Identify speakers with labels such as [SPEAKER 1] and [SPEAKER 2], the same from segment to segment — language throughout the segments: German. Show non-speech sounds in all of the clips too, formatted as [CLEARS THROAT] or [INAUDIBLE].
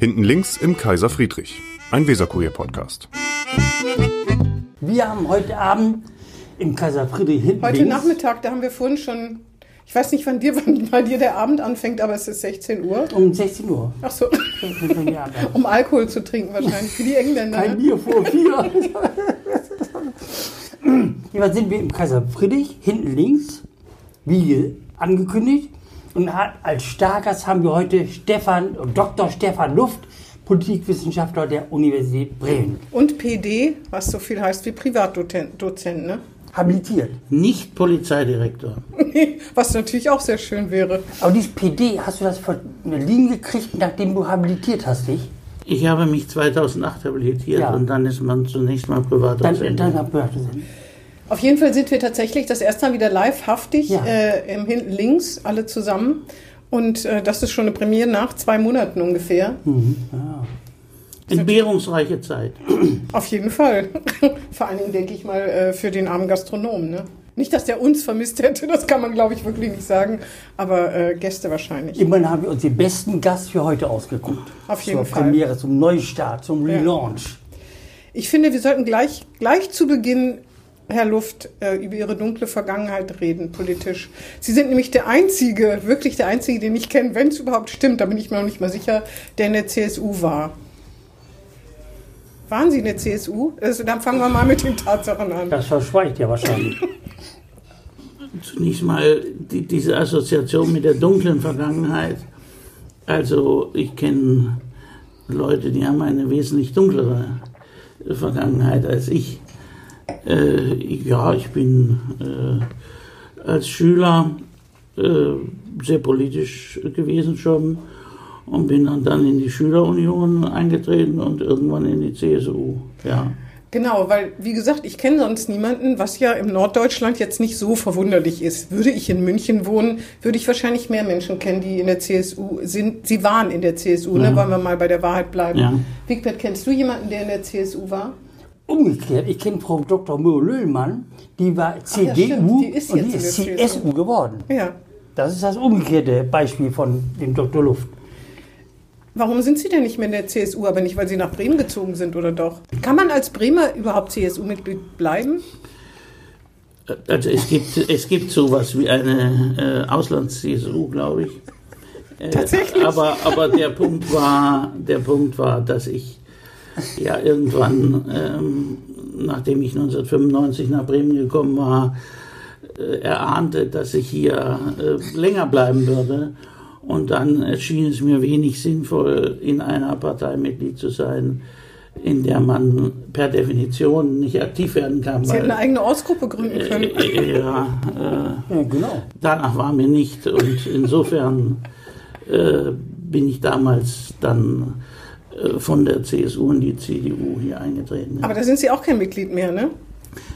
[SPEAKER 1] Hinten links im Kaiser Friedrich, ein Weserkurier-Podcast.
[SPEAKER 2] Wir haben heute Abend im Kaiser Friedrich hinten
[SPEAKER 3] Heute
[SPEAKER 2] links,
[SPEAKER 3] Nachmittag, da haben wir vorhin schon, ich weiß nicht, wann dir, [LAUGHS] wann bei dir der Abend anfängt, aber es ist 16 Uhr.
[SPEAKER 2] um 16 Uhr.
[SPEAKER 3] Ach so, [LAUGHS] um Alkohol zu trinken wahrscheinlich, wie die Engländer.
[SPEAKER 2] Kein
[SPEAKER 3] Ne?
[SPEAKER 2] Bier vor vier. [LAUGHS] Jedenfalls sind wir im Kaiser Friedrich, hinten links, wie angekündigt. Und als Stargast haben wir heute Stefan, Dr. Stefan Luft, Politikwissenschaftler der Universität Bremen.
[SPEAKER 3] Und PD, was so viel heißt wie Privatdozent, Dozent, ne?
[SPEAKER 2] Habilitiert.
[SPEAKER 4] Nicht Polizeidirektor. [LAUGHS]
[SPEAKER 3] Was natürlich auch sehr schön wäre.
[SPEAKER 2] Aber dieses PD, hast du das von der Linie gekriegt, nachdem du habilitiert hast dich?
[SPEAKER 4] Ich habe mich 2008 habilitiert
[SPEAKER 2] Ja.
[SPEAKER 4] und dann ist man zunächst mal
[SPEAKER 2] Dann,
[SPEAKER 4] Privatdozent.
[SPEAKER 2] dann hab ich
[SPEAKER 3] Auf jeden Fall sind wir tatsächlich das erste Mal wieder livehaftig
[SPEAKER 2] Ja.
[SPEAKER 3] äh, im hinten links, alle zusammen. Und äh, das ist schon eine Premiere nach zwei Monaten ungefähr.
[SPEAKER 4] Entbehrungsreiche Zeit.
[SPEAKER 3] Auf jeden Fall. [LAUGHS] Vor allen Dingen denke ich mal äh, für den armen Gastronomen. Ne? Nicht, dass der uns vermisst hätte, das kann man glaube ich wirklich nicht sagen, aber äh, Gäste wahrscheinlich.
[SPEAKER 2] Immerhin haben wir uns den besten Gast für heute ausgeguckt.
[SPEAKER 3] Auf jeden
[SPEAKER 2] Zur
[SPEAKER 3] Fall.
[SPEAKER 2] Premiere, zum Neustart, zum
[SPEAKER 3] Ja.
[SPEAKER 2] Relaunch.
[SPEAKER 3] Ich finde, wir sollten gleich, gleich zu Beginn, Herr Luft, äh, über Ihre dunkle Vergangenheit reden, politisch. Sie sind nämlich der Einzige, wirklich der Einzige, den ich kenne, wenn es überhaupt stimmt, da bin ich mir noch nicht mal sicher, der in der CSU war. Waren Sie in der CSU? Also, dann fangen wir mal mit den Tatsachen an.
[SPEAKER 2] Das verschweigt ja wahrscheinlich. [LAUGHS]
[SPEAKER 4] Zunächst mal die, diese Assoziation mit der dunklen Vergangenheit. Also ich kenne Leute, die haben eine wesentlich dunklere Vergangenheit als ich. Äh, ja, ich bin äh, als Schüler äh, sehr politisch gewesen schon und bin dann, dann in die Schülerunion eingetreten und irgendwann in die CSU. Ja.
[SPEAKER 3] Genau, weil, wie gesagt, ich kenne sonst niemanden, was ja im Norddeutschland jetzt nicht so verwunderlich ist. Würde ich in München wohnen, würde ich wahrscheinlich mehr Menschen kennen, die in der CSU sind. Sie waren in der CSU, ne?
[SPEAKER 4] Ja.
[SPEAKER 3] Wollen wir mal bei der Wahrheit bleiben.
[SPEAKER 4] Ja.
[SPEAKER 3] Wigbert, kennst du jemanden, der in der CSU war?
[SPEAKER 2] Umgekehrt, ich kenne Frau Dr. Müller-Löhlmann, die war CDU
[SPEAKER 3] stimmt, die ist
[SPEAKER 2] und
[SPEAKER 3] jetzt
[SPEAKER 2] die ist.
[SPEAKER 3] CSU
[SPEAKER 2] geworden.
[SPEAKER 3] Ja.
[SPEAKER 2] Das ist das umgekehrte Beispiel von dem Dr. Luft.
[SPEAKER 3] Warum sind Sie denn nicht mehr in der CSU, aber nicht, weil Sie nach Bremen gezogen sind oder doch? Kann man als Bremer überhaupt CSU-Mitglied bleiben?
[SPEAKER 4] Also es gibt, es gibt sowas wie eine äh, Auslands-CSU, glaube ich. Äh,
[SPEAKER 3] Tatsächlich?
[SPEAKER 4] Aber, aber der Punkt war, der Punkt war, dass ich ja irgendwann, ähm, nachdem ich 1995 nach Bremen gekommen war, äh, erahnte, dass ich hier äh, länger bleiben würde. Und dann erschien es mir wenig sinnvoll, in einer Partei Mitglied zu sein, in der man per Definition nicht aktiv werden kann.
[SPEAKER 3] Sie hätten eine eigene Ortsgruppe gründen können.
[SPEAKER 4] Äh, ja, äh,
[SPEAKER 2] Ja, genau.
[SPEAKER 4] danach war mir nicht. Und insofern äh, bin ich damals dann äh, von der CSU in die CDU hier eingetreten.
[SPEAKER 3] Aber da sind Sie auch kein Mitglied mehr, ne?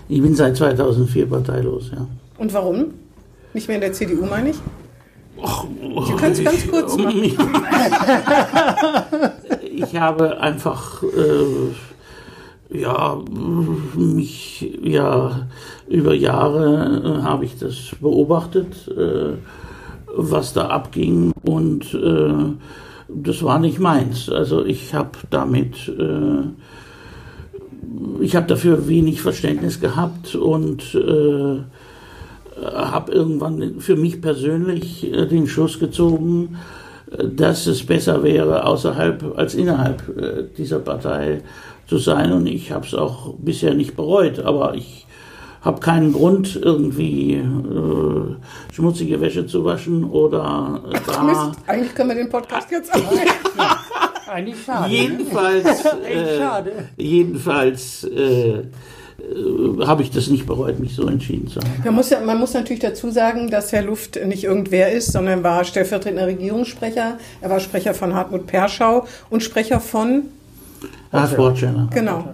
[SPEAKER 4] Ich bin seit 2004 parteilos, ja.
[SPEAKER 3] Und warum? Nicht mehr in der CDU, meine ich? Sie können es ganz kurz machen. [LAUGHS]
[SPEAKER 4] Ich habe einfach, äh, ja, mich, ja, über Jahre äh, habe ich das beobachtet, äh, was da abging und äh, das war nicht meins. Also ich habe damit, äh, ich habe dafür wenig Verständnis gehabt und äh, habe irgendwann für mich persönlich äh, den Schluss gezogen, dass es besser wäre, außerhalb als innerhalb äh, dieser Partei zu sein. Und ich habe es auch bisher nicht bereut, aber ich habe keinen Grund, irgendwie äh, schmutzige Wäsche zu waschen oder äh, da.
[SPEAKER 3] Mist, eigentlich können wir den Podcast jetzt abbrechen.
[SPEAKER 2] Eigentlich schade.
[SPEAKER 4] Jedenfalls, [LAUGHS]
[SPEAKER 2] Echt
[SPEAKER 4] äh,
[SPEAKER 2] schade.
[SPEAKER 4] jedenfalls äh, äh, habe ich das nicht bereut, mich so entschieden zu haben.
[SPEAKER 3] Man muss, ja, man muss natürlich dazu sagen, dass Herr Luft nicht irgendwer ist, sondern er war stellvertretender Regierungssprecher. Er war Sprecher von Hartmut Perschau und Sprecher von,
[SPEAKER 4] Ah, Sportchannel.
[SPEAKER 3] genau.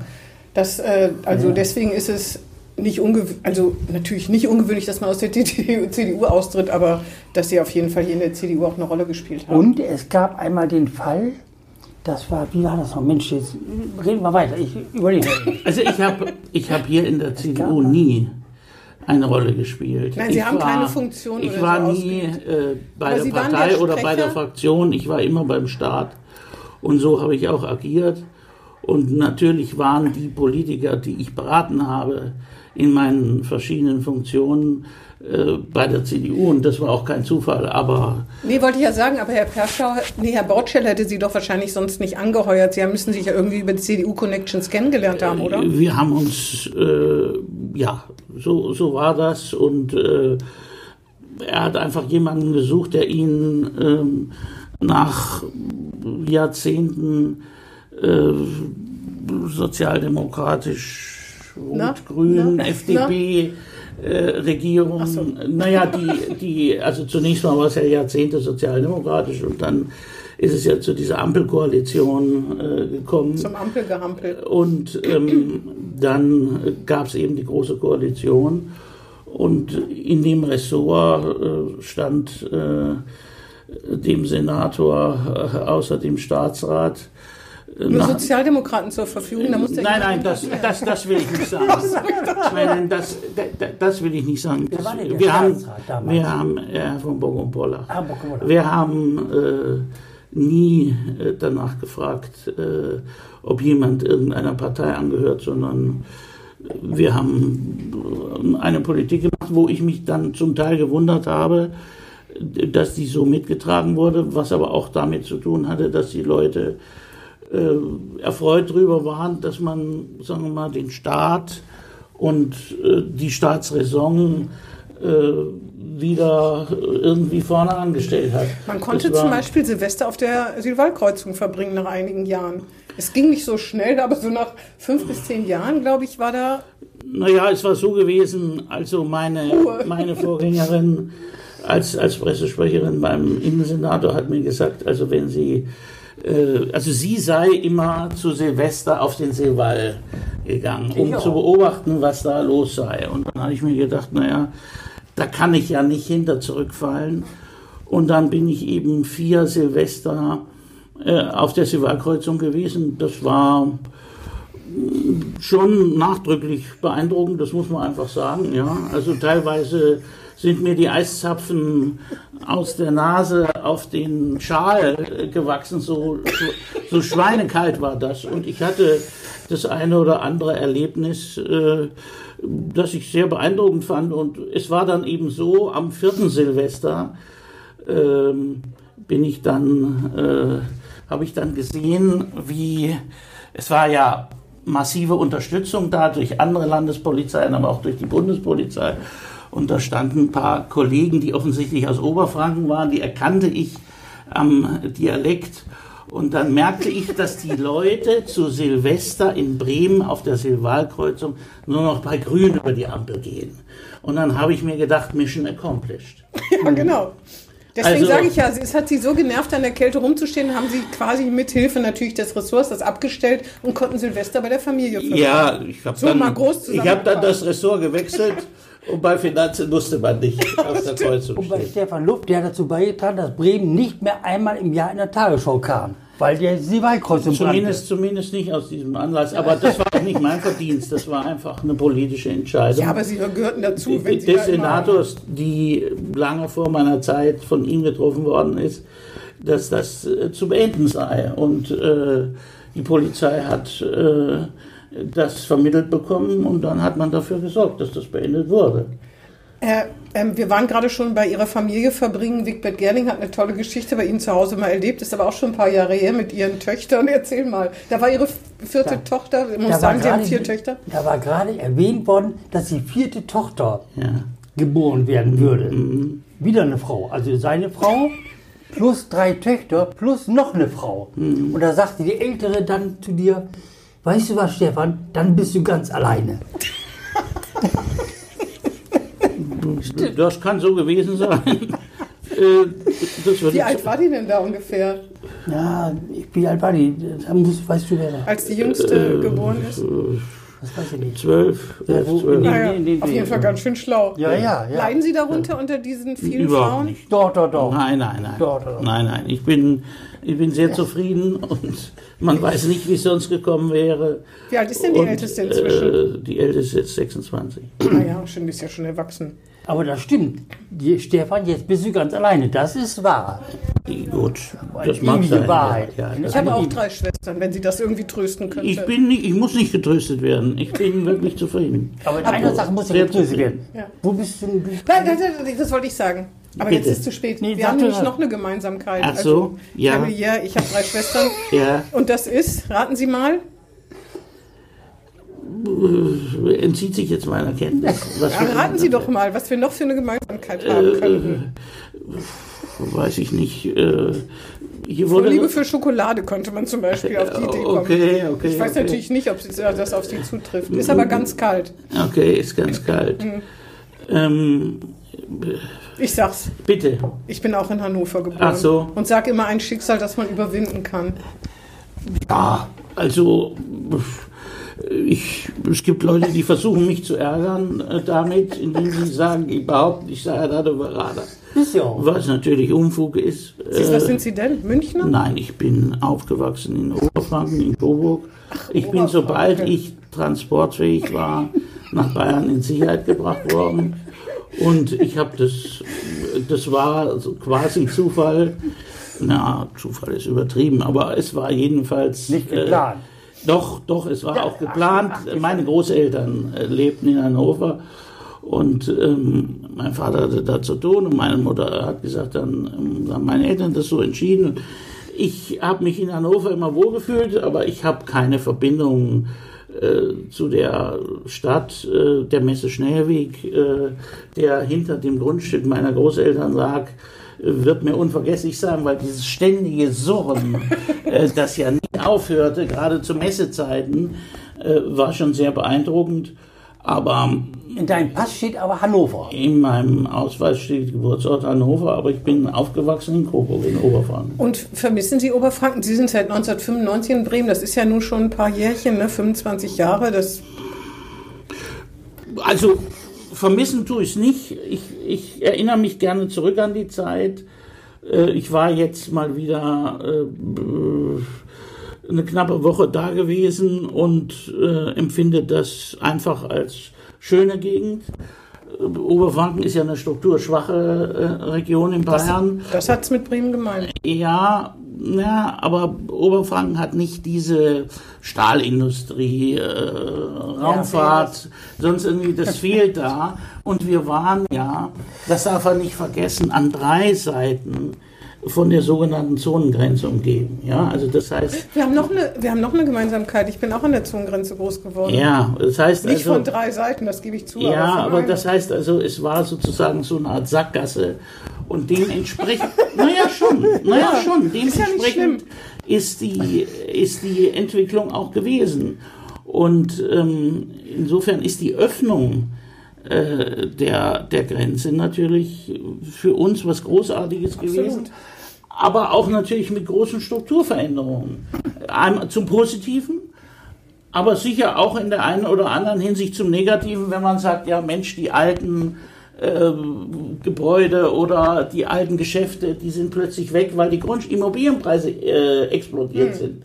[SPEAKER 3] Das, äh, also deswegen ist es nicht ungewöhnlich, also natürlich nicht ungewöhnlich, dass man aus der [LAUGHS] CDU austritt, aber dass sie auf jeden Fall hier in der CDU auch eine Rolle gespielt haben.
[SPEAKER 2] Und es gab einmal den Fall, das war, wie war das noch? Mensch, jetzt reden wir weiter. Ich überlege. [LAUGHS]
[SPEAKER 4] Also ich habe ich hab hier in der CDU nie eine Rolle gespielt.
[SPEAKER 3] Nein, Sie
[SPEAKER 4] ich
[SPEAKER 3] haben keine Funktion
[SPEAKER 4] Ich
[SPEAKER 3] oder
[SPEAKER 4] war
[SPEAKER 3] so
[SPEAKER 4] nie äh, bei
[SPEAKER 3] Aber
[SPEAKER 4] der
[SPEAKER 3] Sie
[SPEAKER 4] Partei
[SPEAKER 3] der
[SPEAKER 4] oder bei der? Fraktion. Ich war immer beim Staat Und so habe ich auch agiert. Und natürlich waren die Politiker, die ich beraten habe, in meinen verschiedenen Funktionen äh, bei der CDU und das war auch kein Zufall, aber...
[SPEAKER 3] Nee, wollte ich ja sagen, aber Herr Perschau, nee, Herr Bortschell hätte Sie doch wahrscheinlich sonst nicht angeheuert. Sie müssen sich ja irgendwie über die CDU-Connections kennengelernt haben, oder?
[SPEAKER 4] Wir haben uns, äh, ja, so, so war das und äh, er hat einfach jemanden gesucht, der ihn ähm, nach Jahrzehnten äh, sozialdemokratisch und grün, na, FDP, äh, Regierung. So. Naja, die, die, also zunächst mal war es ja Jahrzehnte sozialdemokratisch und dann ist es ja zu dieser Ampelkoalition äh, gekommen.
[SPEAKER 3] Zum Ampelgehampel.
[SPEAKER 4] Und ähm, dann gab es eben die große Koalition und in dem Ressort äh, stand äh, dem Senator äh, außer dem Staatsrat
[SPEAKER 3] nur Sozialdemokraten zur Verfügung? Da
[SPEAKER 4] muss nein, nein, das, das, das will ich nicht sagen. [LAUGHS] nein, nein, das, das will ich nicht sagen. Das, wir, haben, wir haben, Herr von Bock und Pollach, ah, wir haben äh, nie äh, danach gefragt, äh, ob jemand irgendeiner Partei angehört, sondern wir haben eine Politik gemacht, wo ich mich dann zum Teil gewundert habe, dass die so mitgetragen wurde, was aber auch damit zu tun hatte, dass die Leute äh, erfreut darüber waren, dass man, sagen wir mal, den Staat und äh, die Staatsräson äh, wieder irgendwie vorne angestellt hat.
[SPEAKER 3] Man konnte zum Beispiel Silvester auf der Südwaldkreuzung verbringen nach einigen Jahren. Es ging nicht so schnell, aber so nach fünf bis zehn Jahren, glaube ich, war da.
[SPEAKER 4] Naja, es war so gewesen, also meine, [LAUGHS] meine Vorgängerin als, als Pressesprecherin beim Innensenator hat mir gesagt, also wenn Sie äh, also sie sei immer zu Silvester auf den Seewall gegangen, um zu beobachten, was da los sei. Und dann habe ich mir gedacht, naja, da kann ich ja nicht hinter zurückfallen. Und dann bin ich eben vier Silvester äh, auf der Seewallkreuzung gewesen. Das war schon nachdrücklich beeindruckend, das muss man einfach sagen. Ja, also teilweise sind mir die Eiszapfen aus der Nase auf den Schal gewachsen. So, so, schweinekalt war das. Und ich hatte das eine oder andere Erlebnis, äh, das ich sehr beeindruckend fand. Und es war dann eben so, am vierten Silvester äh, bin ich dann, äh, habe ich dann gesehen, wie es war ja massive Unterstützung da durch andere Landespolizeien, aber auch durch die Bundespolizei. Und da standen ein paar Kollegen, die offensichtlich aus Oberfranken waren, die erkannte ich am Dialekt. Und dann merkte ich, dass die Leute zu Silvester in Bremen auf der Silvalkreuzung nur noch bei Grün über die Ampel gehen. Und dann habe ich mir gedacht, Mission accomplished. [LAUGHS]
[SPEAKER 3] Ja, genau. Deswegen also, sage ich ja, es hat sie so genervt, an der Kälte rumzustehen, haben sie quasi mit Hilfe natürlich des Ressorts das abgestellt und konnten Silvester bei der Familie
[SPEAKER 4] verbringen. Ja, ich habe
[SPEAKER 3] so
[SPEAKER 4] dann,
[SPEAKER 3] hab
[SPEAKER 4] dann das Ressort gewechselt [LAUGHS] und bei Finanzen musste man nicht [LAUGHS] auf der Kreuzung
[SPEAKER 2] Und bei Stefan Luft, der dazu beigetragen, dass Bremen nicht mehr einmal im Jahr in der Tagesschau kam. Weil der Seewaldkreuzung
[SPEAKER 4] zumindest, zumindest nicht aus diesem Anlass. Aber das war auch nicht mein [LAUGHS] Verdienst. Das war einfach eine politische Entscheidung.
[SPEAKER 3] Ja, aber Sie gehörten dazu. Wenn
[SPEAKER 4] Sie des Senators, die lange vor meiner Zeit von ihm getroffen worden ist, dass das äh, zu beenden sei. Und äh, die Polizei hat äh, das vermittelt bekommen und dann hat man dafür gesorgt, dass das beendet wurde.
[SPEAKER 3] Äh, ähm, wir waren gerade schon bei Ihrer Familie verbringen. Wigbert Gerling hat eine tolle Geschichte bei Ihnen zu Hause mal erlebt, ist aber auch schon ein paar Jahre her mit Ihren Töchtern. Erzähl mal. Da war Ihre vierte da, Tochter, ich muss sagen, Sie haben vier Töchter.
[SPEAKER 2] Da war gerade erwähnt worden, dass die vierte Tochter ja. geboren werden würde. Mhm. Wieder eine Frau. Also seine Frau plus drei Töchter plus noch eine Frau. Mhm. Und da sagte die Ältere dann zu dir, Weißt du was, Stefan? Dann bist du ganz alleine.
[SPEAKER 4] Das kann so gewesen sein. [LAUGHS]
[SPEAKER 3] Äh, wie alt war die denn da ungefähr?
[SPEAKER 2] Ja, wie alt war die? weißt du wer da?
[SPEAKER 3] Als die jüngste äh, geboren ist?
[SPEAKER 4] Das weiß ich nicht. Zwölf. Ja,
[SPEAKER 3] zwölf. Naja, auf jeden Fall ganz schön schlau.
[SPEAKER 2] Ja, ja, ja.
[SPEAKER 3] Leiden Sie darunter unter diesen vielen
[SPEAKER 4] Überhaupt
[SPEAKER 3] Frauen?
[SPEAKER 4] Nicht.
[SPEAKER 2] Doch, doch, doch.
[SPEAKER 4] Nein, nein, nein. Doch, doch, doch. Nein, nein. Ich bin, ich bin sehr zufrieden und man weiß nicht, wie es sonst gekommen wäre.
[SPEAKER 3] Wie alt ist denn die
[SPEAKER 4] und,
[SPEAKER 3] Älteste inzwischen?
[SPEAKER 4] Äh, die Älteste ist jetzt 26.
[SPEAKER 3] Naja, schon ist ja schon erwachsen.
[SPEAKER 2] Aber das stimmt. Die, Stefan, jetzt bist du ganz alleine. Das ist wahr.
[SPEAKER 4] Gut, das mag sein.
[SPEAKER 2] Wahrheit.
[SPEAKER 4] Ja,
[SPEAKER 3] Ich habe auch drei Schwestern, wenn sie das irgendwie trösten könnte.
[SPEAKER 4] ich, bin nicht, ich muss nicht getröstet werden. Ich bin wirklich zufrieden.
[SPEAKER 2] Aber in einer Sache muss ich getröstet werden.
[SPEAKER 3] Ja.
[SPEAKER 2] Wo bist du?
[SPEAKER 3] nein, nein, das wollte ich sagen. Aber jetzt
[SPEAKER 4] Bitte.
[SPEAKER 3] ist es zu spät.
[SPEAKER 2] Nee,
[SPEAKER 3] Wir haben nämlich noch eine Gemeinsamkeit.
[SPEAKER 4] Ach so, ja.
[SPEAKER 3] Ich habe, ja, ich habe drei Schwestern.
[SPEAKER 4] Ja,
[SPEAKER 3] Und das ist, raten Sie mal,
[SPEAKER 4] entzieht sich jetzt meiner Kenntnis. Was
[SPEAKER 3] ja, raten Sie doch mal, was wir noch für eine Gemeinsamkeit haben könnten.
[SPEAKER 4] Weiß ich nicht. Äh, hier wurde.
[SPEAKER 3] Vorliebe für Schokolade könnte man zum Beispiel auf die Idee kommen.
[SPEAKER 4] Okay, okay.
[SPEAKER 3] Ich weiß
[SPEAKER 4] okay.
[SPEAKER 3] natürlich nicht, ob das auf Sie zutrifft. Ist aber ganz kalt.
[SPEAKER 4] Okay, ist ganz kalt.
[SPEAKER 3] Mhm.
[SPEAKER 4] Ähm,
[SPEAKER 3] Ich sag's,
[SPEAKER 4] bitte.
[SPEAKER 3] ich bin auch in Hannover geboren.
[SPEAKER 4] Ach so.
[SPEAKER 3] Und sag immer ein Schicksal, das man überwinden kann.
[SPEAKER 4] Ja, also ich, es gibt Leute, die versuchen mich zu ärgern äh, damit, indem sie sagen, ich behaupte, ich sei
[SPEAKER 2] ja auch.
[SPEAKER 4] Was natürlich Unfug ist.
[SPEAKER 3] Siehst, was
[SPEAKER 4] Äh,
[SPEAKER 3] sind Sie denn? Münchner?
[SPEAKER 4] Nein, ich bin aufgewachsen in Oberfranken, in Coburg. Ich bin, sobald ich transportfähig war, nach Bayern in Sicherheit gebracht worden. Und ich habe das, das war quasi Zufall. Na, Zufall ist übertrieben, aber es war jedenfalls.
[SPEAKER 2] Nicht geplant.
[SPEAKER 4] Äh, doch, doch, es war auch geplant. Meine Großeltern äh, lebten in Hannover und ähm, mein Vater hatte da zu tun und meine Mutter hat gesagt, dann ähm, haben meine Eltern das so entschieden. Ich habe mich in Hannover immer wohlgefühlt, aber ich habe keine Verbindung äh, zu der Stadt, äh, der Messe Schnellweg, äh, der hinter dem Grundstück meiner Großeltern lag, äh, wird mir unvergesslich sein, weil dieses ständige Surren, [LAUGHS] äh, das ja nie aufhörte, gerade zu Messezeiten, war schon sehr beeindruckend. Aber
[SPEAKER 2] In deinem Pass steht aber Hannover.
[SPEAKER 4] in meinem Ausweis steht Geburtsort Hannover, aber ich bin aufgewachsen in Coburg in Oberfranken.
[SPEAKER 3] Und vermissen Sie Oberfranken? Sie sind seit 1995 in Bremen. Das ist ja nun schon ein paar Jährchen, ne? 25 Jahre. Das
[SPEAKER 4] Also vermissen tue ich es nicht. Ich, ich erinnere mich gerne zurück an die Zeit. Äh, Ich war jetzt mal wieder äh, eine knappe Woche da gewesen und äh, empfinde das einfach als schöne Gegend. Äh, Oberfranken ist ja eine strukturschwache äh, Region in Bayern.
[SPEAKER 3] Das hat's mit Bremen gemeint.
[SPEAKER 4] Ja, ja, aber Oberfranken hat nicht diese Stahlindustrie, äh, Raumfahrt, sonst irgendwie, das fehlt da. Und wir waren ja, das darf man nicht vergessen, an drei Seiten von der sogenannten Zonengrenze umgeben. Ja, also das heißt,
[SPEAKER 3] Wir haben, noch eine, wir haben noch eine Gemeinsamkeit. Ich bin auch an der Zonengrenze groß geworden.
[SPEAKER 4] ja, das heißt
[SPEAKER 3] Nicht
[SPEAKER 4] also,
[SPEAKER 3] von drei Seiten, das gebe ich zu.
[SPEAKER 4] Ja, aber
[SPEAKER 3] einer.
[SPEAKER 4] das heißt also, es war sozusagen so eine Art Sackgasse. Und dementsprechend, [LAUGHS] naja schon, naja
[SPEAKER 3] Ja,
[SPEAKER 4] schon,
[SPEAKER 3] ist ja
[SPEAKER 4] dementsprechend ist die, ist die Entwicklung auch gewesen. Und ähm, insofern ist die Öffnung äh, der, der Grenze natürlich für uns was Großartiges gewesen. Aber auch natürlich mit großen Strukturveränderungen. Einmal zum Positiven, aber sicher auch in der einen oder anderen Hinsicht zum Negativen, wenn man sagt, ja Mensch, die alten ähm, Gebäude oder die alten Geschäfte, die sind plötzlich weg, weil die Grund Immobilienpreise äh, explodiert sind.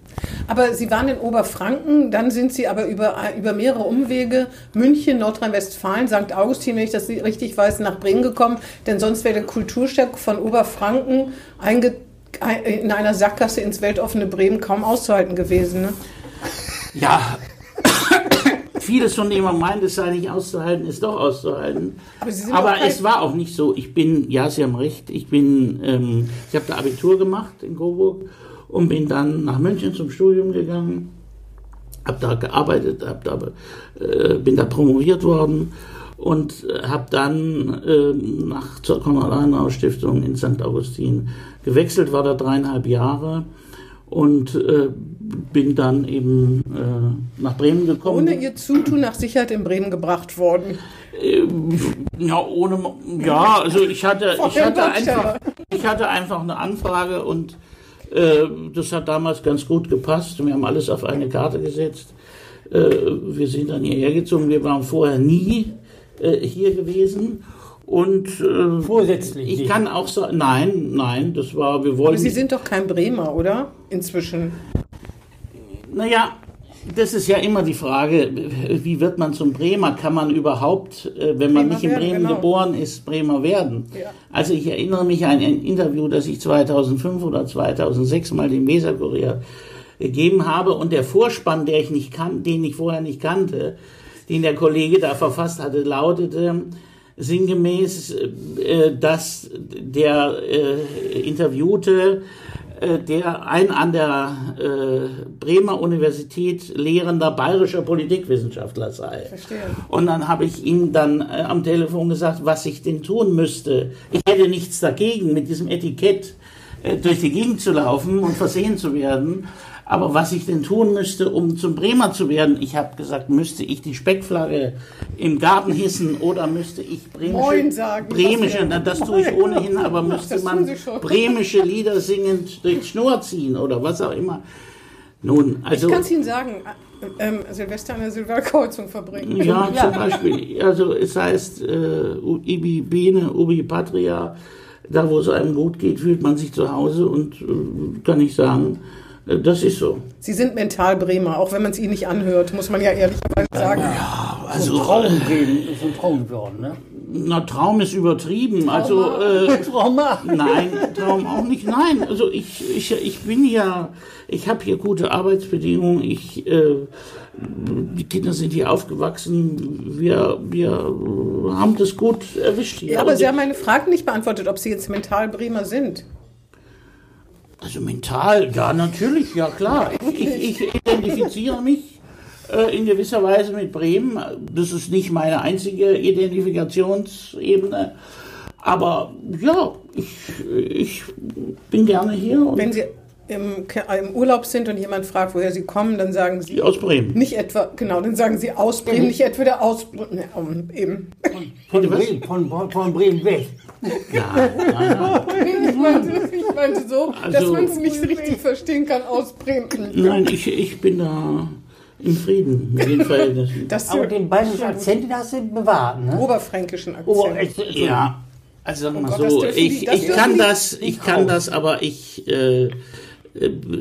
[SPEAKER 3] Aber Sie waren in Oberfranken, dann sind Sie aber über, über mehrere Umwege München, Nordrhein-Westfalen, St. Augustin, wenn ich das richtig weiß, nach Bremen gekommen. Denn sonst wäre der Kulturstadt von Oberfranken in einer Sackgasse ins weltoffene Bremen kaum auszuhalten gewesen. Ne?
[SPEAKER 4] Ja, vieles von dem man meint, es sei nicht auszuhalten, ist doch auszuhalten.
[SPEAKER 3] Aber
[SPEAKER 4] Aber es war auch nicht so. Ich bin, ja, Sie haben recht, ich bin, ähm, ich habe da Abitur gemacht in Coburg und bin dann nach München zum Studium gegangen, habe da gearbeitet, hab da, äh, bin da promoviert worden und äh, habe dann äh, nach zur Konrad-Adenauer-Stiftung in St. Augustin gewechselt, war da dreieinhalb Jahre und äh, bin dann eben äh, nach Bremen gekommen.
[SPEAKER 3] Ohne Ihr Zutun nach Sicherheit in Bremen gebracht worden.
[SPEAKER 4] Ja, ohne, ja, also ich hatte, ich hatte einfach, ich hatte einfach eine Anfrage und äh, das hat damals ganz gut gepasst. Wir haben alles auf eine Karte gesetzt. Äh, wir sind dann hierher gezogen. Wir waren vorher nie äh, hier gewesen und äh,
[SPEAKER 2] Vorsätzlich
[SPEAKER 4] ich kann auch sagen, nein, nein, das war, wir
[SPEAKER 3] Aber
[SPEAKER 4] wollten.
[SPEAKER 3] Sie sind doch kein Bremer, oder? Inzwischen.
[SPEAKER 4] Naja, das ist ja immer die Frage, wie wird man zum Bremer? Kann man überhaupt, äh, wenn man
[SPEAKER 3] Bremer
[SPEAKER 4] nicht in
[SPEAKER 3] werden,
[SPEAKER 4] Bremen
[SPEAKER 3] genau.
[SPEAKER 4] geboren ist, Bremer werden?
[SPEAKER 3] Ja.
[SPEAKER 4] Also ich erinnere mich an ein Interview, das ich 2005 oder 2006 mal dem Weserkurier gegeben habe und der Vorspann, der ich nicht kan den ich vorher nicht kannte, den der Kollege da verfasst hatte, lautete sinngemäß, äh, dass der äh, Interviewte der ein an der äh, Bremer Universität lehrender bayerischer Politikwissenschaftler sei.
[SPEAKER 3] Verstehe.
[SPEAKER 4] Und dann habe ich ihm dann äh, am Telefon gesagt, was ich denn tun müsste. Ich hätte nichts dagegen, mit diesem Etikett äh, durch die Gegend zu laufen und versehen zu werden. Aber was ich denn tun müsste, um zum Bremer zu werden, ich habe gesagt, müsste ich die Speckflagge im Garten hissen oder müsste ich bremische,
[SPEAKER 3] Moin sagen.
[SPEAKER 4] bremische
[SPEAKER 3] Das
[SPEAKER 4] na, das tue ich ohnehin, aber müsste man bremische Lieder singend durch Schnur ziehen oder was auch immer. Nun, also
[SPEAKER 3] Ich kann es Ihnen sagen, äh, ähm, Silvester an der Silberkreuzung verbringen.
[SPEAKER 4] ja, zum Beispiel, also es heißt äh, Ibi Bene, Ubi Patria, da wo es einem gut geht, fühlt man sich zu Hause und äh, kann ich sagen, äh, das ist so.
[SPEAKER 3] Sie sind mental Bremer, auch wenn man es Ihnen nicht anhört, muss man ja ehrlicherweise sagen.
[SPEAKER 2] Also Traumbremen ist ein Traum geworden, ne?
[SPEAKER 4] Na, Traum ist übertrieben, also äh,
[SPEAKER 2] Trauma.
[SPEAKER 4] Nein, Traum auch nicht. Nein, also ich, ich, ich bin ja, ich habe hier gute Arbeitsbedingungen. Ich, äh, die Kinder sind hier aufgewachsen. Wir, wir haben das gut erwischt hier.
[SPEAKER 3] Ja, aber
[SPEAKER 4] Und
[SPEAKER 3] Sie haben meine Frage nicht beantwortet, ob Sie jetzt mental Bremer sind.
[SPEAKER 4] Also mental, ja, natürlich, ja klar. Ich, ich, identifiziere mich äh, in gewisser Weise mit Bremen. Das ist nicht meine einzige Identifikationsebene. Aber ja, ich, ich bin gerne hier und
[SPEAKER 3] Wenn Sie im, im Urlaub sind und jemand fragt, woher Sie kommen, dann sagen Sie
[SPEAKER 4] aus Bremen.
[SPEAKER 3] nicht etwa, genau, dann sagen Sie aus Bremen, nicht etwa der aus, ne, um, eben.
[SPEAKER 2] Von
[SPEAKER 4] was?
[SPEAKER 2] Bremen, von, von, von Bremen weg.
[SPEAKER 4] Ja, ja,
[SPEAKER 3] Ich meinte, ich meinte so, dass
[SPEAKER 4] Also-
[SPEAKER 3] man es nicht richtig verstehen kann aus Bremen.
[SPEAKER 4] Nein, ich, ich bin da im Frieden mit den Verhältnissen.
[SPEAKER 3] Das
[SPEAKER 2] Aber den bayerischen Akzent, den hast du bewahrt, ne?
[SPEAKER 3] oberfränkischen Akzent.
[SPEAKER 2] Oh, es- es-
[SPEAKER 4] Ja, also sagen wir
[SPEAKER 3] Oh Gott, das
[SPEAKER 4] so,
[SPEAKER 3] dürfen die-
[SPEAKER 4] ich, ich kann das, ich
[SPEAKER 2] nicht
[SPEAKER 4] kann das, aber ich äh, äh,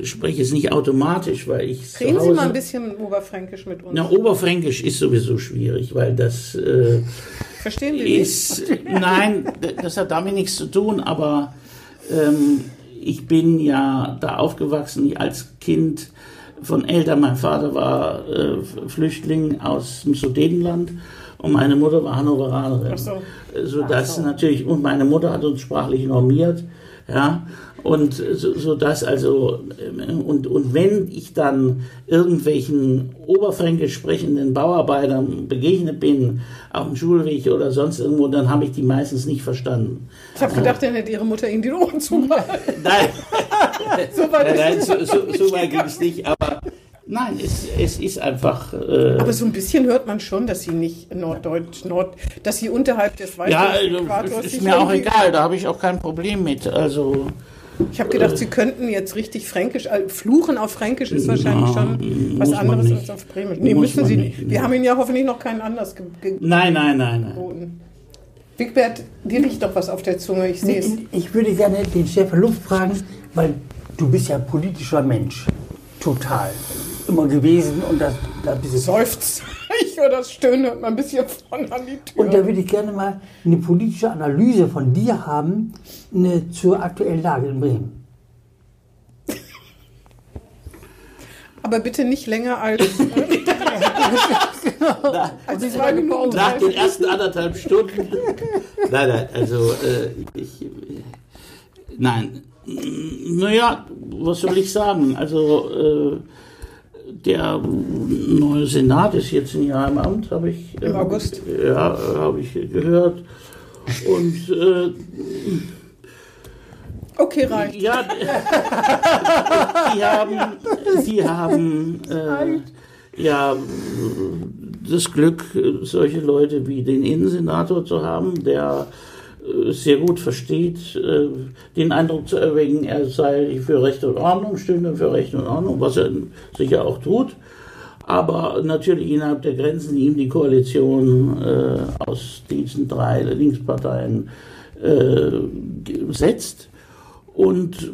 [SPEAKER 4] spreche es nicht automatisch, weil ich zu
[SPEAKER 3] Reden Sie
[SPEAKER 4] Hause-
[SPEAKER 3] mal ein bisschen oberfränkisch mit uns.
[SPEAKER 4] Na, Oberfränkisch ist sowieso schwierig, weil das äh,
[SPEAKER 3] Verstehen Sie nicht?
[SPEAKER 4] ist, nein, d- das hat damit nichts zu tun, aber ähm, ich bin ja da aufgewachsen als Kind von Eltern. Mein Vater war äh, Flüchtling aus dem Sudetenland und meine Mutter war Hannoveranerin.
[SPEAKER 3] Ach so.
[SPEAKER 4] So dass natürlich, und meine Mutter hat uns sprachlich normiert, ja, und so, so dass also, ähm, und, und wenn ich dann irgendwelchen oberfränkisch sprechenden Bauarbeitern begegnet bin, auf dem Schulweg oder sonst irgendwo, dann habe ich die meistens nicht verstanden.
[SPEAKER 3] Ich habe gedacht, dann hätte Ihre Mutter Ihnen die Ohren zugehalten. [LAUGHS]
[SPEAKER 4] Nein, [LAUGHS]
[SPEAKER 3] So weit
[SPEAKER 4] nein, so, so, so weit ging es nicht, aber nein, es, es ist einfach, äh,
[SPEAKER 3] Aber so ein bisschen hört man schon, dass Sie nicht Norddeutsch, Nord, dass Sie unterhalb des weißen
[SPEAKER 4] ja, also, ist mir auch egal, da habe ich auch kein Problem mit, also...
[SPEAKER 3] Ich habe gedacht, Sie könnten jetzt richtig Fränkisch, äh, Fluchen auf Fränkisch ist wahrscheinlich
[SPEAKER 4] Ja,
[SPEAKER 3] schon was anderes
[SPEAKER 4] nicht.
[SPEAKER 3] als auf Bremisch. Nee,
[SPEAKER 4] Muss
[SPEAKER 3] müssen Sie
[SPEAKER 4] nicht.
[SPEAKER 3] Wir haben Ihnen ja hoffentlich noch keinen Anlass ge- ge-
[SPEAKER 4] Nein, nein, nein, nein.
[SPEAKER 3] geboten. Wigbert, dir liegt doch was auf der Zunge, ich sehe es.
[SPEAKER 2] Ich würde gerne den Stefan Luft fragen, weil du bist ja politischer Mensch. Total. Immer gewesen und das, da bist du
[SPEAKER 3] Seufzt ich oder das Stöhnen hört man ein bisschen von an die Tür.
[SPEAKER 2] Und da würde ich gerne mal eine politische Analyse von dir haben eine, zur aktuellen Lage in Bremen.
[SPEAKER 3] Aber bitte nicht länger als, [LAUGHS] äh, als zwei Minuten.
[SPEAKER 4] Nach den ersten anderthalb Stunden. Nein, nein, also äh, ich. äh, Nein. Naja, was soll ich sagen? Also äh, der neue Senat ist jetzt ein Jahr im Amt, habe ich. äh,
[SPEAKER 3] Im August.
[SPEAKER 4] Ja, habe ich gehört. Und äh,
[SPEAKER 3] Okay, reicht.
[SPEAKER 4] ja, die haben, die haben äh, ja das Glück, solche Leute wie den Innensenator zu haben, der sehr gut versteht, äh, den Eindruck zu erwecken, er sei für Recht und Ordnung, stünde für Recht und Ordnung, was er sicher auch tut. Aber natürlich innerhalb der Grenzen, die ihm die Koalition äh, aus diesen drei Linksparteien äh, setzt. Und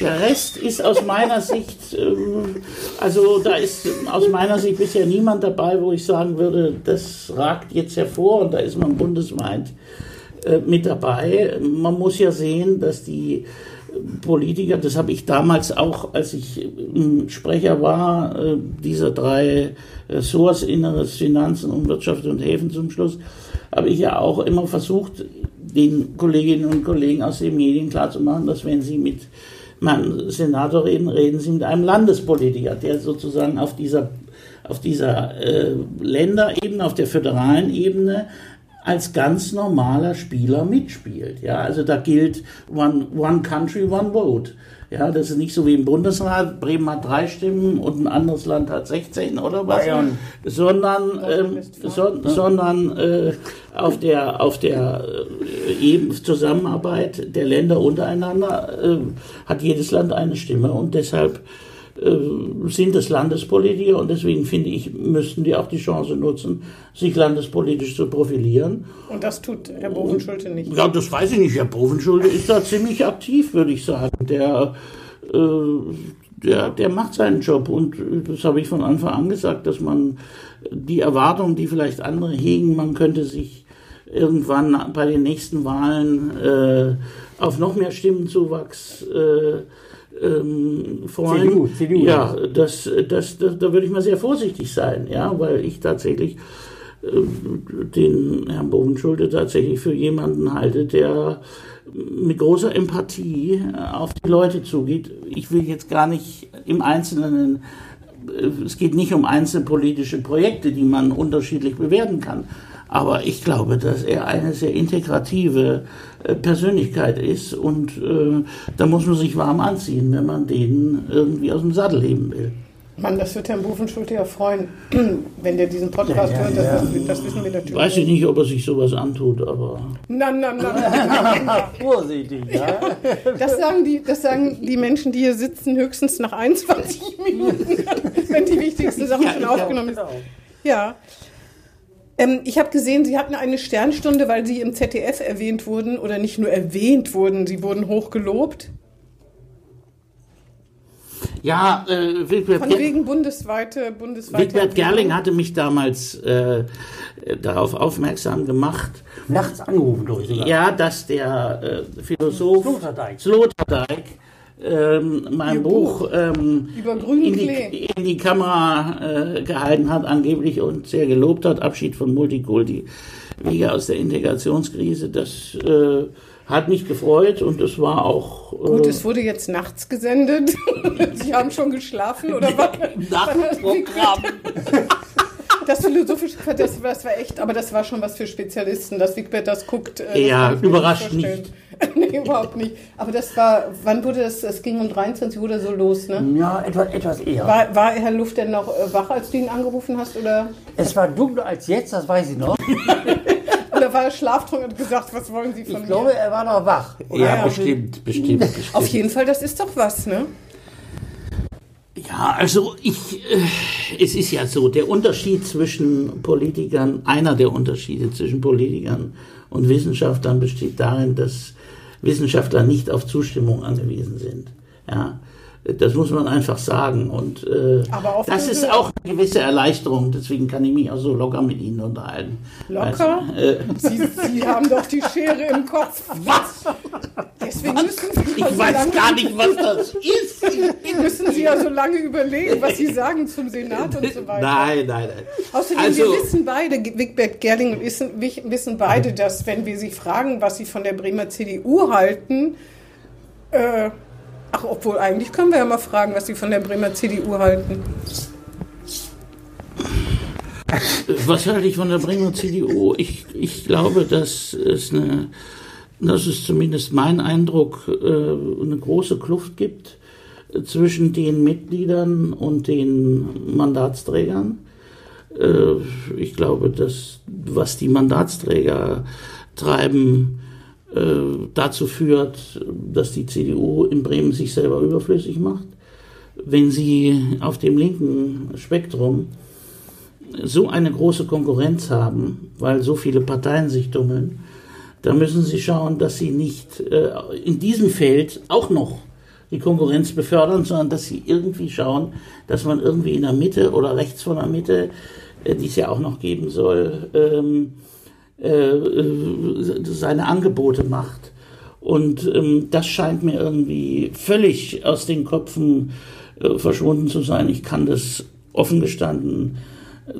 [SPEAKER 4] Der Rest ist aus meiner Sicht, ähm, also da ist aus meiner Sicht bisher niemand dabei, wo ich sagen würde, das ragt jetzt hervor und da ist man bundesweit äh, mit dabei. Man muss ja sehen, dass die Politiker, das habe ich damals auch, als ich Sprecher war, äh, dieser drei Ressorts, Inneres, Finanzen und Wirtschaft und Häfen zum Schluss, habe ich ja auch immer versucht, den Kolleginnen und Kollegen aus den Medien klarzumachen, dass wenn sie mit meinem Senator reden, reden sie mit einem Landespolitiker, der sozusagen auf dieser, auf dieser äh, Länderebene, auf der föderalen Ebene als ganz normaler Spieler mitspielt. Ja, also da gilt one, one country, one vote. Ja, das ist nicht so wie im Bundesrat. Bremen hat drei Stimmen und ein anderes Land hat 16 oder was, Bayern. sondern, ähm, so, sondern äh, auf der auf der äh, Zusammenarbeit der Länder untereinander äh, hat jedes Land eine Stimme und deshalb sind es Landespolitiker und deswegen finde ich, müssten die auch die Chance nutzen, sich landespolitisch zu profilieren.
[SPEAKER 3] Und das tut Herr Bovenschulte nicht?
[SPEAKER 4] Ja, das weiß ich nicht. Herr Bovenschulte ist da ziemlich aktiv, würde ich sagen. Der, äh, der, der macht seinen Job und das habe ich von Anfang an gesagt, dass man die Erwartungen, die vielleicht andere hegen, man könnte sich irgendwann bei den nächsten Wahlen äh, auf noch mehr Stimmenzuwachs äh, ähm, freuen. CDU, CDU. Ja, das, das, das, da würde ich mal sehr vorsichtig sein, ja, weil ich tatsächlich äh, den Herrn Bovenschulte tatsächlich für jemanden halte, der mit großer Empathie auf die Leute zugeht. Ich will jetzt gar nicht im Einzelnen, äh, es geht nicht um einzelne politische Projekte, die man unterschiedlich bewerten kann. Aber ich glaube, dass er eine sehr integrative äh, Persönlichkeit ist und äh, da muss man sich warm anziehen, wenn man den irgendwie aus dem Sattel heben will.
[SPEAKER 3] Mann, das wird Herrn Bufenschulte ja freuen, [CLEARS THROAT] wenn der diesen Podcast ja, ja, hört. Das, ja. das, wissen wir natürlich.
[SPEAKER 4] Weiß ich nicht, ob er sich sowas antut, aber.
[SPEAKER 3] Nein, nein, nein.
[SPEAKER 2] Vorsichtig, ja. [LAUGHS]
[SPEAKER 3] Das sagen, die, das sagen die Menschen, die hier sitzen, höchstens nach 21 [LAUGHS] Minuten, [LAUGHS] wenn die wichtigsten Sachen schon aufgenommen sind. Ja. Ähm, ich habe gesehen, Sie hatten eine Sternstunde, weil Sie im ZDF erwähnt wurden oder nicht nur erwähnt wurden, Sie wurden hoch gelobt.
[SPEAKER 4] Ja, äh,
[SPEAKER 3] Wilbert Von wegen bundesweite, bundesweite.
[SPEAKER 4] Wigbert Gerling hatte mich damals äh, darauf aufmerksam gemacht.
[SPEAKER 2] Nachts angerufen,
[SPEAKER 4] ich. Ja, dass der äh, Philosoph Sloterdijk, Sloterdijk ähm, mein Buch, Buch ähm, in, die, in, die, Kamera äh, gehalten hat, angeblich und sehr gelobt hat. Abschied von Multikulti, Wege aus der Integrationskrise. Das äh, hat mich gefreut und es war auch.
[SPEAKER 3] Äh, Gut, es wurde jetzt nachts gesendet. [LAUGHS] Sie haben schon geschlafen oder was?
[SPEAKER 4] Nachtprogramm. [LAUGHS]
[SPEAKER 3] Das philosophische, das, das war echt, aber das war schon was für Spezialisten, dass Wigbert das guckt.
[SPEAKER 4] Äh, ja, überrascht nicht. [LAUGHS]
[SPEAKER 3] nee, überhaupt nicht. Aber das war, wann wurde das, es ging um 23 Uhr oder so los, ne?
[SPEAKER 2] Ja, etwas, etwas eher.
[SPEAKER 3] War, war Herr Luft denn noch äh, wach, als du ihn angerufen hast, oder?
[SPEAKER 2] Es war dunkler als jetzt, das weiß ich noch. [LAUGHS]
[SPEAKER 3] oder war er schlaftrunken und gesagt, was wollen Sie von
[SPEAKER 2] ich mir? Ich glaube, er war noch wach.
[SPEAKER 4] Ja, ja, bestimmt, bestimmt, [LAUGHS] bestimmt.
[SPEAKER 3] Auf jeden Fall, das ist doch was, ne?
[SPEAKER 4] Ja, also ich, äh, es ist ja so, der Unterschied zwischen Politikern, einer der Unterschiede zwischen Politikern und Wissenschaftlern besteht darin, dass Wissenschaftler nicht auf Zustimmung angewiesen sind. Ja, das muss man einfach sagen. Und äh, das ist auch eine gewisse Erleichterung. Deswegen kann ich mich auch so locker mit Ihnen unterhalten.
[SPEAKER 3] Locker? Also, äh, Sie, Sie, haben doch die Schere im Kopf.
[SPEAKER 4] Was? Deswegen was? müssen Sie ich weiß so gar nicht, was das ist. [LAUGHS]
[SPEAKER 3] müssen Sie ja so lange überlegen, was Sie sagen zum Senat und so weiter.
[SPEAKER 4] Nein, nein, nein.
[SPEAKER 3] Außerdem, also, wir wissen beide, Wigbert Gerling und ich wissen beide, dass wenn wir Sie fragen, was Sie von der Bremer CDU halten, äh, Ach, obwohl eigentlich können wir ja mal fragen, was Sie von der Bremer CDU halten.
[SPEAKER 4] Was halte ich von der Bremer CDU? Ich, ich glaube, dass es eine, das ist zumindest mein Eindruck, äh, eine große Kluft gibt zwischen den Mitgliedern und den Mandatsträgern. Äh, ich glaube, dass was die Mandatsträger treiben, äh, dazu führt, dass die CDU in Bremen sich selber überflüssig macht. Wenn sie auf dem linken Spektrum so eine große Konkurrenz haben, weil so viele Parteien sich tummeln, dann müssen sie schauen, dass sie nicht äh, in diesem Feld auch noch die Konkurrenz befördern, sondern dass sie irgendwie schauen, dass man irgendwie in der Mitte oder rechts von der Mitte, äh, die es ja auch noch geben soll, ähm, äh, seine Angebote macht. Und ähm, das scheint mir irgendwie völlig aus den Köpfen äh, verschwunden zu sein. Ich kann das offen gestanden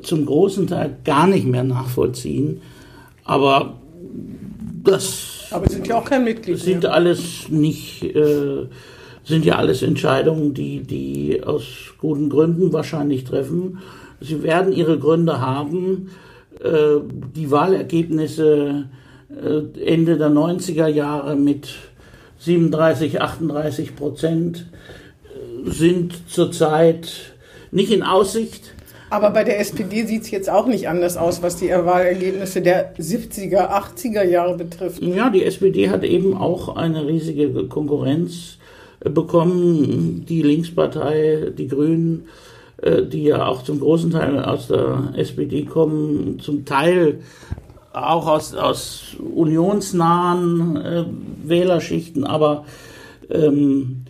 [SPEAKER 4] zum großen Teil gar nicht mehr nachvollziehen. Aber das
[SPEAKER 3] Aber sind ja auch kein Mitglied.
[SPEAKER 4] sind
[SPEAKER 3] mehr.
[SPEAKER 4] alles nicht, äh, sind ja alles Entscheidungen, die die aus guten Gründen wahrscheinlich treffen. Sie werden ihre Gründe haben. Äh, die Wahlergebnisse äh, Ende der 90er Jahre mit 37, 38 Prozent äh, sind zurzeit nicht in Aussicht.
[SPEAKER 3] Aber bei der SPD sieht es jetzt auch nicht anders aus, was die Wahlergebnisse der 70er, 80er Jahre betrifft.
[SPEAKER 4] Ja, die SPD hat eben auch eine riesige Konkurrenz äh, bekommen. Die Linkspartei, die Grünen, die ja auch zum großen Teil aus der SPD kommen, zum Teil auch aus, aus unionsnahen äh, Wählerschichten, aber ähm,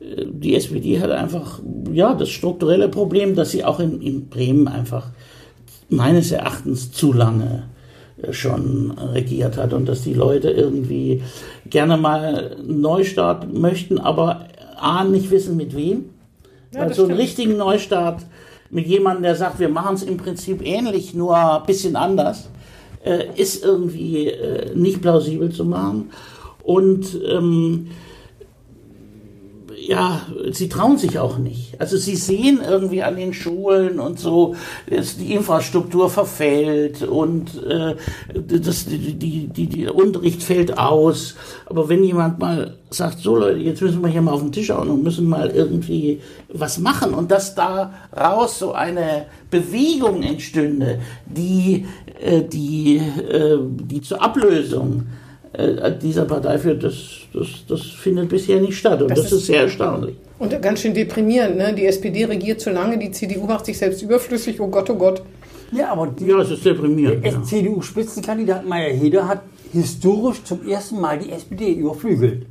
[SPEAKER 4] die SPD hat einfach ja das strukturelle Problem, dass sie auch in, in Bremen einfach meines Erachtens zu lange äh, schon regiert hat und dass die Leute irgendwie gerne mal Neustart möchten, aber A, nicht wissen mit wem.
[SPEAKER 3] Ja,
[SPEAKER 4] Weil
[SPEAKER 3] das
[SPEAKER 4] so einen richtigen Neustart mit jemandem, der sagt, wir machen es im Prinzip ähnlich, nur ein bisschen anders, äh, ist irgendwie äh, nicht plausibel zu machen. Und ähm, ja, sie trauen sich auch nicht. Also sie sehen irgendwie an den Schulen und so, dass die Infrastruktur verfällt und äh, das, die, die, die, der Unterricht fällt aus. Aber wenn jemand mal sagt, so Leute, jetzt müssen wir hier mal auf den Tisch hauen und müssen mal irgendwie was machen und dass da raus so eine Bewegung entstünde, die, äh, die, äh, die zur Ablösung äh, dieser Partei führt, das, das, das findet bisher nicht statt. Und das,
[SPEAKER 3] Das
[SPEAKER 4] ist,
[SPEAKER 3] ist-
[SPEAKER 4] sehr erstaunlich.
[SPEAKER 3] Und ganz schön deprimierend, ne? Die SPD regiert zu lange, die CDU macht sich selbst überflüssig, oh Gott, oh Gott.
[SPEAKER 2] Ja, aber die
[SPEAKER 4] Ja, es ist deprimierend.
[SPEAKER 2] der
[SPEAKER 4] Ja.
[SPEAKER 2] CDU-Spitzenkandidat Meyer Heder hat historisch zum ersten Mal die SPD überflügelt.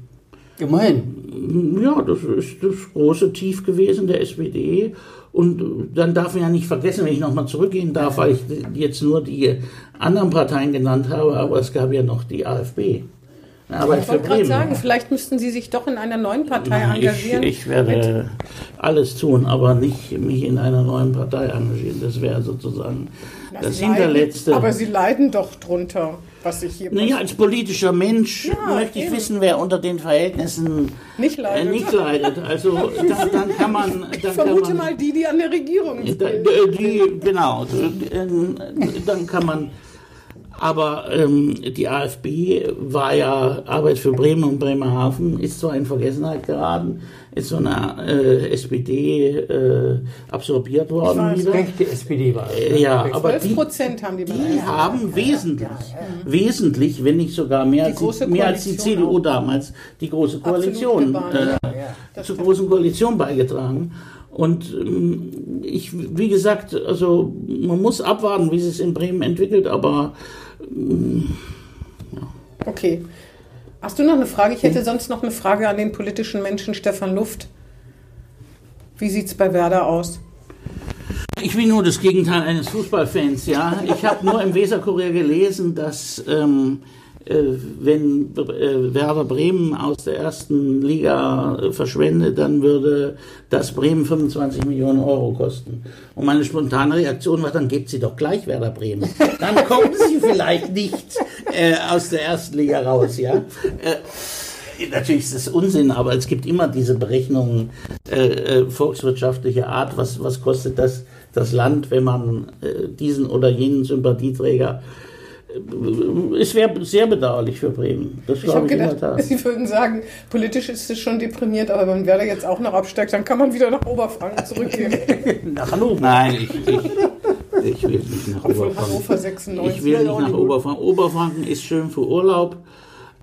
[SPEAKER 2] Immerhin.
[SPEAKER 4] ja, das ist das große Tief gewesen der SPD. Und äh, dann darf man ja nicht vergessen, wenn ich nochmal zurückgehen darf, weil ich jetzt nur die anderen Parteien genannt habe, aber es gab ja noch die AfB. Arbeit
[SPEAKER 3] Ich wollte gerade sagen, vielleicht müssten Sie sich doch in einer neuen Partei
[SPEAKER 4] Na, ich,
[SPEAKER 3] engagieren.
[SPEAKER 4] ich werde alles tun, aber nicht mich in einer neuen Partei engagieren. Das wäre sozusagen das
[SPEAKER 3] Sie leiden-
[SPEAKER 4] hinterletzte.
[SPEAKER 3] Aber Sie leiden doch drunter, was ich hier
[SPEAKER 4] Naja, als politischer Mensch
[SPEAKER 3] Ja,
[SPEAKER 4] möchte ich
[SPEAKER 3] eben.
[SPEAKER 4] wissen, wer unter den Verhältnissen
[SPEAKER 3] Nicht
[SPEAKER 4] äh,
[SPEAKER 3] leidet.
[SPEAKER 4] nicht leidet. Also [LAUGHS] dann, dann kann man.
[SPEAKER 3] Ich
[SPEAKER 4] Dann kann
[SPEAKER 3] vermute
[SPEAKER 4] man,
[SPEAKER 3] mal die, die an der Regierung
[SPEAKER 4] Da-
[SPEAKER 3] sind.
[SPEAKER 4] d- Die, genau, d- dann kann man. Aber ähm, die AfB war ja Arbeit für Bremen und Bremerhaven, ist zwar in Vergessenheit geraten, ist von der äh, SPD äh, absorbiert worden
[SPEAKER 3] weiß,
[SPEAKER 4] wieder.
[SPEAKER 2] Rechte SPD war es.
[SPEAKER 4] Äh, ja, aber
[SPEAKER 3] 12
[SPEAKER 4] die,
[SPEAKER 3] Prozent haben die
[SPEAKER 4] die
[SPEAKER 3] einer-
[SPEAKER 4] haben wesentlich, wesentlich, wenn nicht sogar mehr, als,
[SPEAKER 3] große
[SPEAKER 4] mehr als die CDU
[SPEAKER 3] auch.
[SPEAKER 4] damals, die große Koalition äh,
[SPEAKER 3] ja.
[SPEAKER 2] Ja.
[SPEAKER 4] zur großen Koalition beigetragen. Und ähm, ich, wie gesagt, also man muss abwarten, wie sich es in Bremen entwickelt, aber
[SPEAKER 3] Okay. Hast du noch eine Frage? Ich hätte sonst noch eine Frage an den politischen Menschen Stefan Luft. Wie sieht es bei Werder aus?
[SPEAKER 4] ich bin nur das Gegenteil eines Fußballfans, ja. Ich habe nur im Weserkurier gelesen, dass ähm, äh, wenn äh, Werder Bremen aus der ersten Liga äh, verschwindet, dann würde das Bremen 25 Millionen Euro kosten. Und meine spontane Reaktion war, dann gebt sie doch gleich Werder Bremen. Dann kommen sie vielleicht nicht äh, aus der ersten Liga raus, ja. Äh, Natürlich ist das Unsinn, aber es gibt immer diese Berechnungen äh, äh, volkswirtschaftlicher Art. Was, was kostet das, das Land, wenn man äh, diesen oder jenen Sympathieträger. Äh, es wäre sehr bedauerlich für Bremen. Das
[SPEAKER 3] Ich habe
[SPEAKER 4] in der
[SPEAKER 3] gedacht,
[SPEAKER 4] Tat. [LAUGHS]
[SPEAKER 3] Sie würden sagen, politisch ist es schon deprimiert, aber wenn Werder jetzt auch noch absteigt, dann kann man wieder nach Oberfranken zurückgehen. [LAUGHS]
[SPEAKER 2] Nach Hannover.
[SPEAKER 4] Nein, ich, ich, ich will nicht nach
[SPEAKER 3] Obwohl
[SPEAKER 4] Oberfranken.
[SPEAKER 3] Hannover 96.
[SPEAKER 4] Ich will nicht nach. Oberfranken. Oberfranken ist schön für Urlaub,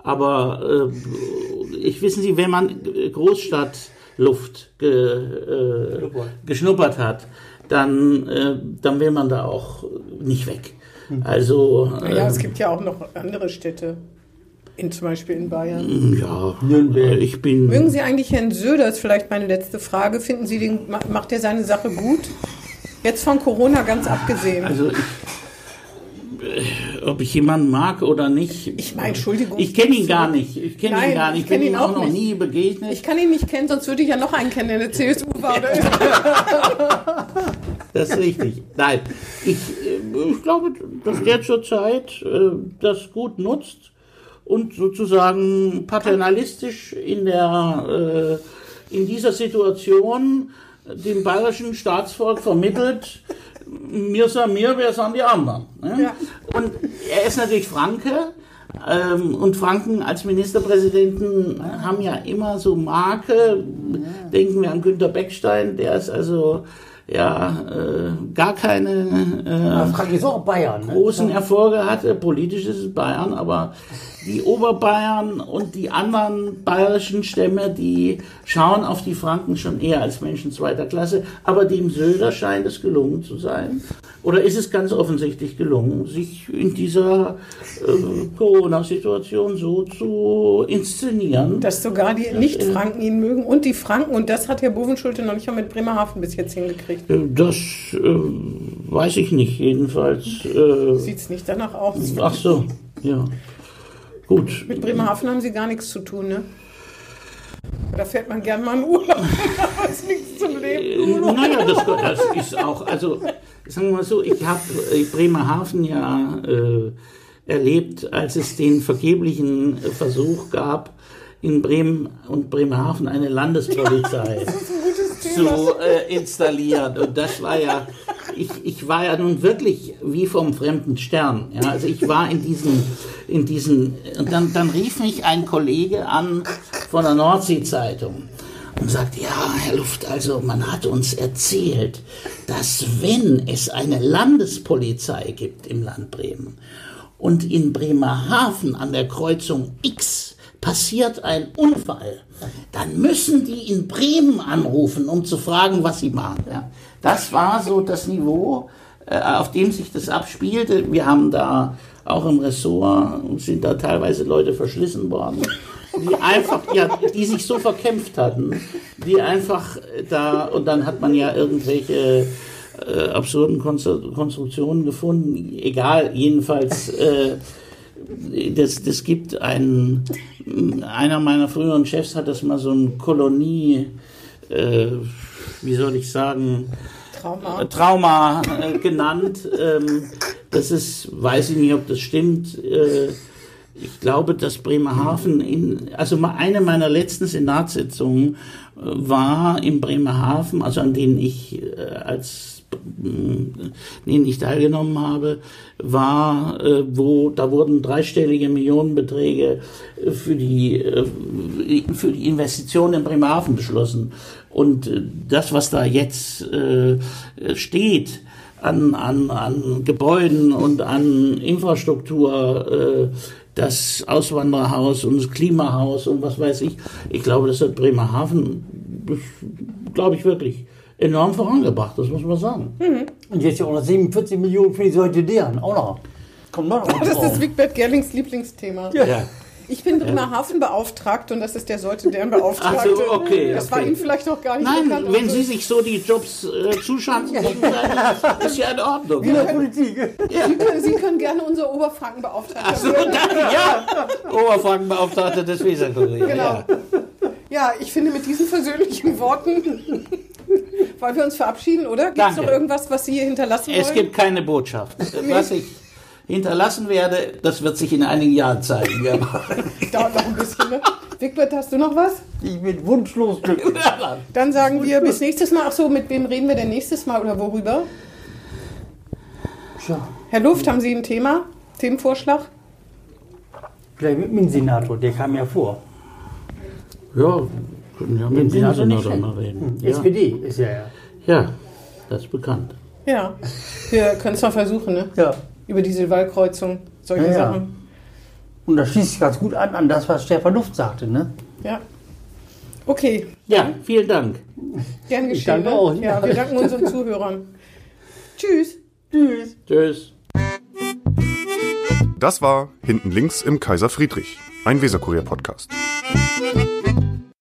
[SPEAKER 4] aber äh, ich wissen Sie, wenn man Großstadtluft ge, äh,
[SPEAKER 2] Schnuppert.
[SPEAKER 4] geschnuppert hat, dann, äh, dann will man da auch nicht weg. Also äh,
[SPEAKER 3] Ja, es gibt ja auch noch andere Städte. in, zum Beispiel in Bayern.
[SPEAKER 4] Ja,
[SPEAKER 2] Nürnberg.
[SPEAKER 4] ich bin.
[SPEAKER 3] Mögen Sie eigentlich Herrn Söder, ist vielleicht meine letzte Frage, finden Sie, den, ma- macht er seine Sache gut? Jetzt von Corona ganz abgesehen.
[SPEAKER 4] Also ich, ob ich jemanden mag oder nicht.
[SPEAKER 3] Ich meine, Entschuldigung.
[SPEAKER 4] Ich kenne ihn gar nicht. Ich kenne ihn gar
[SPEAKER 3] ich
[SPEAKER 4] nicht. Ich bin
[SPEAKER 3] ihn
[SPEAKER 4] ihm auch
[SPEAKER 3] auch
[SPEAKER 4] noch
[SPEAKER 3] nicht.
[SPEAKER 4] nie begegnet.
[SPEAKER 3] Ich kann ihn nicht kennen, sonst würde ich ja noch einen kennen, der in der CSU war. Oder [LAUGHS]
[SPEAKER 4] Das ist richtig. Nein, ich, äh, ich glaube, dass der zurzeit äh, das gut nutzt und sozusagen paternalistisch in der äh, in dieser Situation dem bayerischen Staatsvolk vermittelt, mir san mir, wer san die anderen. Ne?
[SPEAKER 3] Ja.
[SPEAKER 4] Und er ist natürlich Franke. Ähm, und Franken als Ministerpräsidenten haben ja immer so Marke. Denken wir an Günter Beckstein, der ist also ja äh, gar keine äh,
[SPEAKER 2] Frank ist auch Bayern. Ne?
[SPEAKER 4] großen Erfolge hatte. Politisch ist es Bayern, aber die Oberbayern und die anderen bayerischen Stämme, die schauen auf die Franken schon eher als Menschen zweiter Klasse. Aber dem Söder scheint es gelungen zu sein. Oder ist es ganz offensichtlich gelungen, sich in dieser äh, Corona-Situation so zu inszenieren?
[SPEAKER 3] Dass sogar die Nicht-Franken ihn mögen und die Franken. Und das hat Herr Bovenschulte noch nicht mal mit Bremerhaven bis jetzt hingekriegt.
[SPEAKER 4] Äh, Das äh, weiß ich nicht, jedenfalls. Äh,
[SPEAKER 3] Sieht es nicht danach aus.
[SPEAKER 4] ach so, ja. Gut.
[SPEAKER 3] Mit Bremerhaven haben sie gar nichts zu tun, ne? Da fährt man gern mal in Urlaub, [LAUGHS] aber es ist nichts zum Leben.
[SPEAKER 4] Äh, Naja, das, das ist auch, also sagen wir mal so, ich habe Bremerhaven ja äh, erlebt, als es den vergeblichen Versuch gab, in Bremen und Bremerhaven eine Landespolizei [LAUGHS] zu äh, installieren. Und das war ja, ich, ich war ja nun wirklich wie vom fremden Stern. Ja, also ich war in diesen, in diesen, und dann, dann rief mich ein Kollege an von der Nordsee-Zeitung und sagt, ja, Herr Luft, also man hat uns erzählt, dass wenn es eine Landespolizei gibt im Land Bremen und in Bremerhaven an der Kreuzung X passiert ein Unfall, dann müssen die in Bremen anrufen, um zu fragen, was sie machen. Ja. Das war so das Niveau, äh, auf dem sich das abspielte. Wir haben da auch im Ressort, sind da teilweise Leute verschlissen worden, die einfach, ja, die sich so verkämpft hatten, die einfach da, und dann hat man ja irgendwelche äh, absurden Konstru- Konstruktionen gefunden, egal, jedenfalls, äh, das, das gibt einen, einer meiner früheren Chefs hat das mal so ein Kolonie, äh, wie soll ich sagen,
[SPEAKER 3] Trauma.
[SPEAKER 4] Trauma äh, genannt. Ähm, das ist, weiß ich nicht, ob das stimmt. Äh, ich glaube, dass Bremerhaven in, also eine meiner letzten Senatssitzungen äh, war in Bremerhaven, also an denen ich äh, als denen ich teilgenommen habe, war, äh, wo da wurden dreistellige Millionenbeträge äh, für die äh, für die Investitionen in Bremerhaven beschlossen. Und äh, das, was da jetzt äh, steht, an, an, an Gebäuden und an Infrastruktur, äh, das Auswandererhaus und das Klimahaus und was weiß ich. Ich glaube, das hat Bremerhaven, glaube ich wirklich, enorm vorangebracht, das muss man sagen.
[SPEAKER 2] Und jetzt ja auch noch 47 Millionen für die Solidären. Auch noch. Kommt noch [LAUGHS]
[SPEAKER 3] Das ist Wigbert Gerlings Lieblingsthema.
[SPEAKER 4] Ja.
[SPEAKER 3] Ich bin Bremerhaven beauftragt und das ist der sollte deren Beauftragte.
[SPEAKER 4] Ach so, okay,
[SPEAKER 3] Das war
[SPEAKER 4] okay.
[SPEAKER 3] Ihnen vielleicht noch gar nicht
[SPEAKER 4] Nein,
[SPEAKER 3] bekannt.
[SPEAKER 4] wenn
[SPEAKER 3] Also,
[SPEAKER 4] Sie sich so die Jobs äh, zuschanzen gegenseitig, ist ja in Ordnung.
[SPEAKER 2] In der Politik.
[SPEAKER 3] Sie, können, Sie können gerne unser Oberfrankenbeauftragter
[SPEAKER 4] Ach so,
[SPEAKER 3] werden.
[SPEAKER 4] danke, ja. Oberfrankenbeauftragter des Weserkurier.
[SPEAKER 3] Genau.
[SPEAKER 4] Ja.
[SPEAKER 3] Ja, ich finde mit diesen versöhnlichen Worten wollen wir uns verabschieden, oder? Gibt es noch irgendwas, was Sie hier hinterlassen
[SPEAKER 4] Es
[SPEAKER 3] wollen?
[SPEAKER 4] gibt keine Botschaft. Was ich hinterlassen werde, das wird sich in einigen Jahren zeigen. Ja. [LAUGHS]
[SPEAKER 3] Dauert noch ein bisschen, ne? Wigbert, hast du noch was?
[SPEAKER 2] Ich bin wunschlos glücklich. [LAUGHS]
[SPEAKER 3] Dann sagen wir bis nächstes Mal. Ach so, mit wem reden wir denn nächstes Mal oder worüber?
[SPEAKER 2] Tja,
[SPEAKER 3] Herr Luft, haben Sie ein Thema? Themenvorschlag?
[SPEAKER 2] vielleicht mit dem Senator, der kam ja vor.
[SPEAKER 4] Ja, können ja mit dem
[SPEAKER 2] Senator
[SPEAKER 4] mal reden. Ja.
[SPEAKER 2] SPD ist ja ja.
[SPEAKER 4] ja, das ist bekannt.
[SPEAKER 3] Ja. Wir können es mal versuchen, ne?
[SPEAKER 2] Ja.
[SPEAKER 3] Über diese Wahlkreuzung, solche
[SPEAKER 2] Ja, ja.
[SPEAKER 3] Sachen.
[SPEAKER 2] Und das schließt sich ganz gut an an das, was Stefan Luft sagte, ne?
[SPEAKER 3] Ja. Okay,
[SPEAKER 4] Ja, vielen Dank.
[SPEAKER 3] gern
[SPEAKER 2] Ich
[SPEAKER 3] geschehen.
[SPEAKER 2] danke
[SPEAKER 3] ne?
[SPEAKER 2] auch.
[SPEAKER 3] Ja, wir danken unseren Zuhörern. Tschüss.
[SPEAKER 2] Tschüss.
[SPEAKER 4] Tschüss.
[SPEAKER 1] Das war Hinten links im Kaiser Friedrich. Ein Weserkurier Podcast.